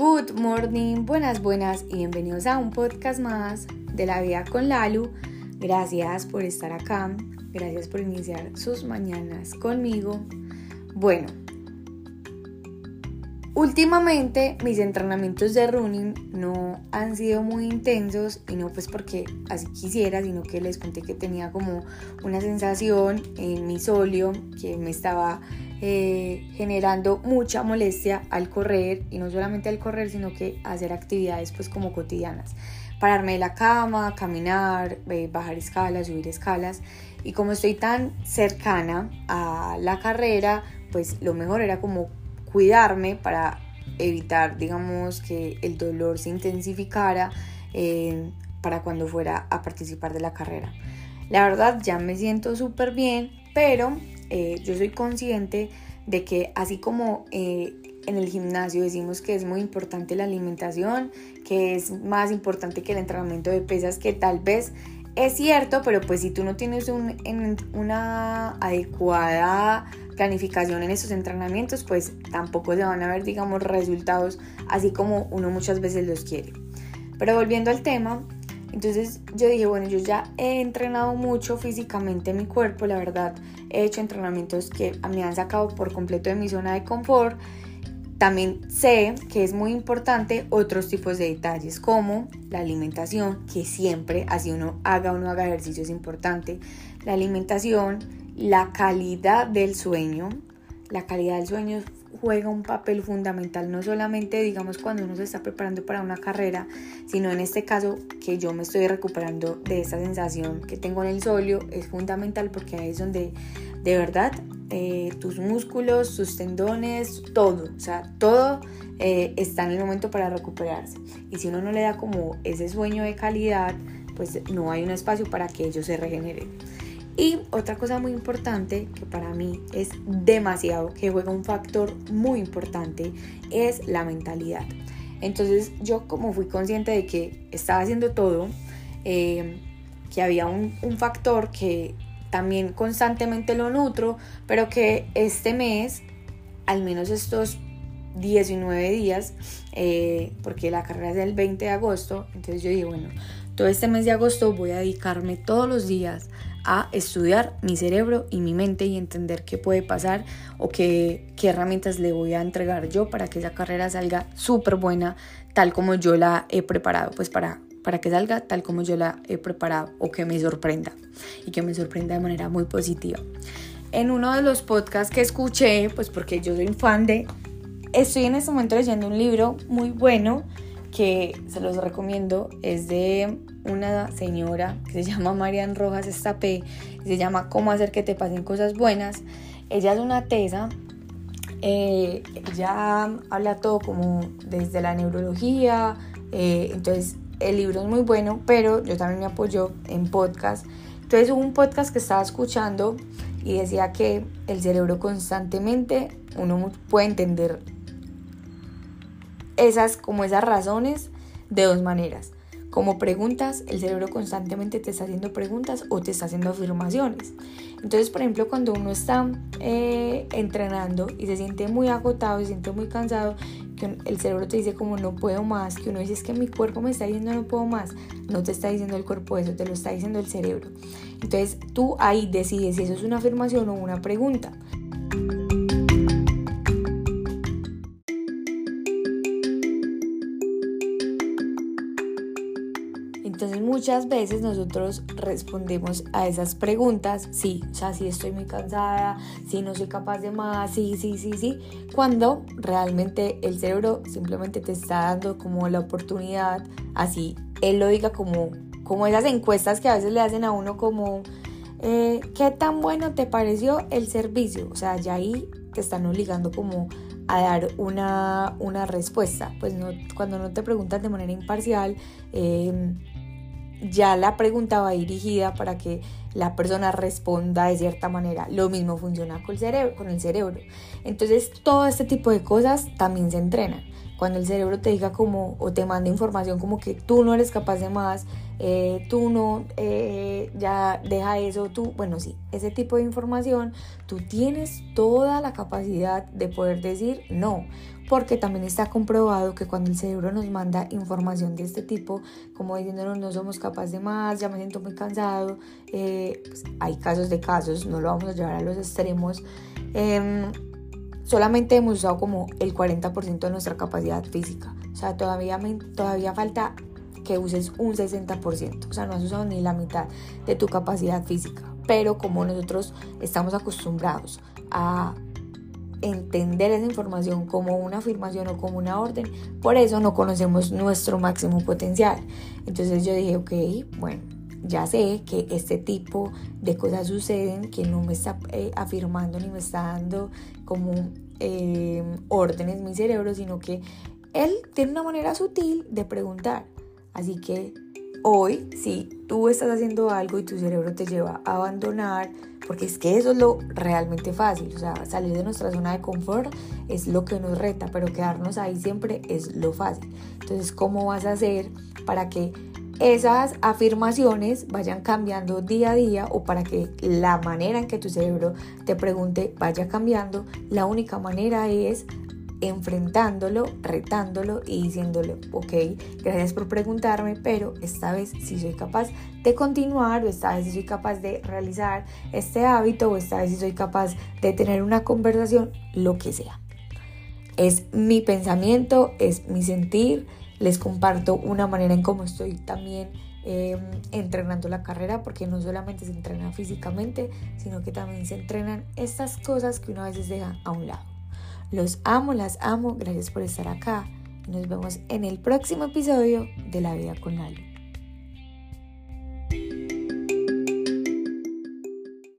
Good morning, buenas, buenas y bienvenidos a un podcast más de la vida con Lalu. Gracias por estar acá, gracias por iniciar sus mañanas conmigo. Bueno, últimamente mis entrenamientos de running no han sido muy intensos y no pues porque así quisiera, sino que les conté que tenía como una sensación en mi solio que me estaba eh, generando mucha molestia al correr y no solamente al correr sino que hacer actividades pues como cotidianas. Pararme de la cama, caminar, eh, bajar escalas, subir escalas. Y como estoy tan cercana a la carrera pues lo mejor era como cuidarme para evitar digamos que el dolor se intensificara eh, para cuando fuera a participar de la carrera. La verdad ya me siento súper bien pero eh, yo soy consciente de que así como eh, en el gimnasio decimos que es muy importante la alimentación, que es más importante que el entrenamiento de pesas, que tal vez es cierto, pero pues si tú no tienes una adecuada planificación en esos entrenamientos, pues tampoco se van a ver, digamos, resultados así como uno muchas veces los quiere. Pero volviendo al tema, entonces yo dije, bueno, yo ya he entrenado mucho físicamente mi cuerpo, la verdad, he hecho entrenamientos que me han sacado por completo de mi zona de confort. También sé que es muy importante otros tipos de detalles como la alimentación, que siempre, así uno haga o no haga ejercicio, es importante. La alimentación, la calidad del sueño. La calidad del sueño juega un papel fundamental, no solamente digamos cuando uno se está preparando para una carrera, sino en este caso que yo me estoy recuperando de esa sensación que tengo en el solio, es fundamental porque ahí es donde de verdad eh, tus músculos, tus tendones, todo, o sea, todo eh, está en el momento para recuperarse. Y si uno no le da como ese sueño de calidad, pues no hay un espacio para que ellos se regeneren. Y otra cosa muy importante que para mí es demasiado, que juega un factor muy importante, es la mentalidad. Entonces yo como fui consciente de que estaba haciendo todo, eh, que había un, factor que también constantemente lo nutro, pero que este mes, al menos estos 19 días, eh, porque la carrera es del 20 de agosto, entonces yo digo, bueno, todo este mes de agosto voy a dedicarme todos los días a estudiar mi cerebro y mi mente y entender qué puede pasar o qué, qué herramientas le voy a entregar yo para que esa carrera salga súper buena tal como yo la he preparado, pues para, para que salga tal como yo la he preparado o que me sorprenda y que me sorprenda de manera muy positiva. En uno de los podcasts que escuché, pues porque yo soy fan de, estoy en este momento leyendo un libro muy bueno que se los recomiendo, es de una señora que se llama Marian Rojas Estapé, se llama Cómo hacer que te pasen cosas buenas. Ella es una tesa, eh, ella habla todo como desde la neurología, eh, entonces el libro es muy bueno, pero yo también me apoyo en podcast. Entonces hubo un podcast que estaba escuchando y decía que el cerebro constantemente uno puede entender esas como esas razones de dos maneras como preguntas, el cerebro constantemente te está haciendo preguntas o te está haciendo afirmaciones. Entonces, por ejemplo, cuando uno está eh, entrenando y se siente muy agotado, se siente muy cansado, que el cerebro te dice como no puedo más, que uno dice es que mi cuerpo me está diciendo no puedo más, no te está diciendo el cuerpo eso, te lo está diciendo el cerebro. Entonces, tú ahí decides si eso es una afirmación o una pregunta. Entonces muchas veces nosotros respondemos a esas preguntas, sí, o sea, sí estoy muy cansada, sí no soy capaz de más, sí, sí, sí, sí, cuando realmente el cerebro simplemente te está dando como la oportunidad, así él lo diga como, como esas encuestas que a veces le hacen a uno como, eh, ¿qué tan bueno te pareció el servicio? O sea, ya ahí te están obligando como a dar una, una respuesta. Pues no, cuando no te preguntan de manera imparcial, eh, ya la pregunta va dirigida para que la persona responda de cierta manera. Lo mismo funciona con el cerebro. Con el cerebro. Entonces todo este tipo de cosas también se entrenan. Cuando el cerebro te diga como o te manda información como que tú no eres capaz de más, eh, tú no, eh, ya deja eso, tú, bueno, sí, ese tipo de información, tú tienes toda la capacidad de poder decir no, porque también está comprobado que cuando el cerebro nos manda información de este tipo, como diciéndonos no somos capaces de más, ya me siento muy cansado, eh, pues hay casos de casos, no lo vamos a llevar a los extremos. Solamente hemos usado como el 40% de nuestra capacidad física. O sea, todavía, todavía falta que uses un 60%. O sea, no has usado ni la mitad de tu capacidad física. Pero como nosotros estamos acostumbrados a entender esa información como una afirmación o como una orden, por eso no conocemos nuestro máximo potencial. Entonces yo dije, ok, bueno, ya sé que este tipo de cosas suceden, que no me está eh, afirmando ni me está dando como eh, órdenes mi cerebro, sino que él tiene una manera sutil de preguntar. Así que hoy, si tú estás haciendo algo y tu cerebro te lleva a abandonar, porque es que eso es lo realmente fácil, o sea, salir de nuestra zona de confort es lo que nos reta, pero quedarnos ahí siempre es lo fácil. Entonces, ¿cómo vas a hacer para que esas afirmaciones vayan cambiando día a día o para que la manera en que tu cerebro te pregunte vaya cambiando, la única manera es enfrentándolo, retándolo y diciéndolo, ok, gracias por preguntarme, pero esta vez sí soy capaz de continuar o esta vez sí soy capaz de realizar este hábito o esta vez sí soy capaz de tener una conversación, lo que sea. Es mi pensamiento, es mi sentir, les comparto una manera en cómo estoy también em, entrenando la carrera, porque no solamente se entrena físicamente, sino que también se entrenan estas cosas que uno a veces deja a un lado. Los amo, las amo, gracias por estar acá. Nos vemos en el próximo episodio de La Vida con Lalo.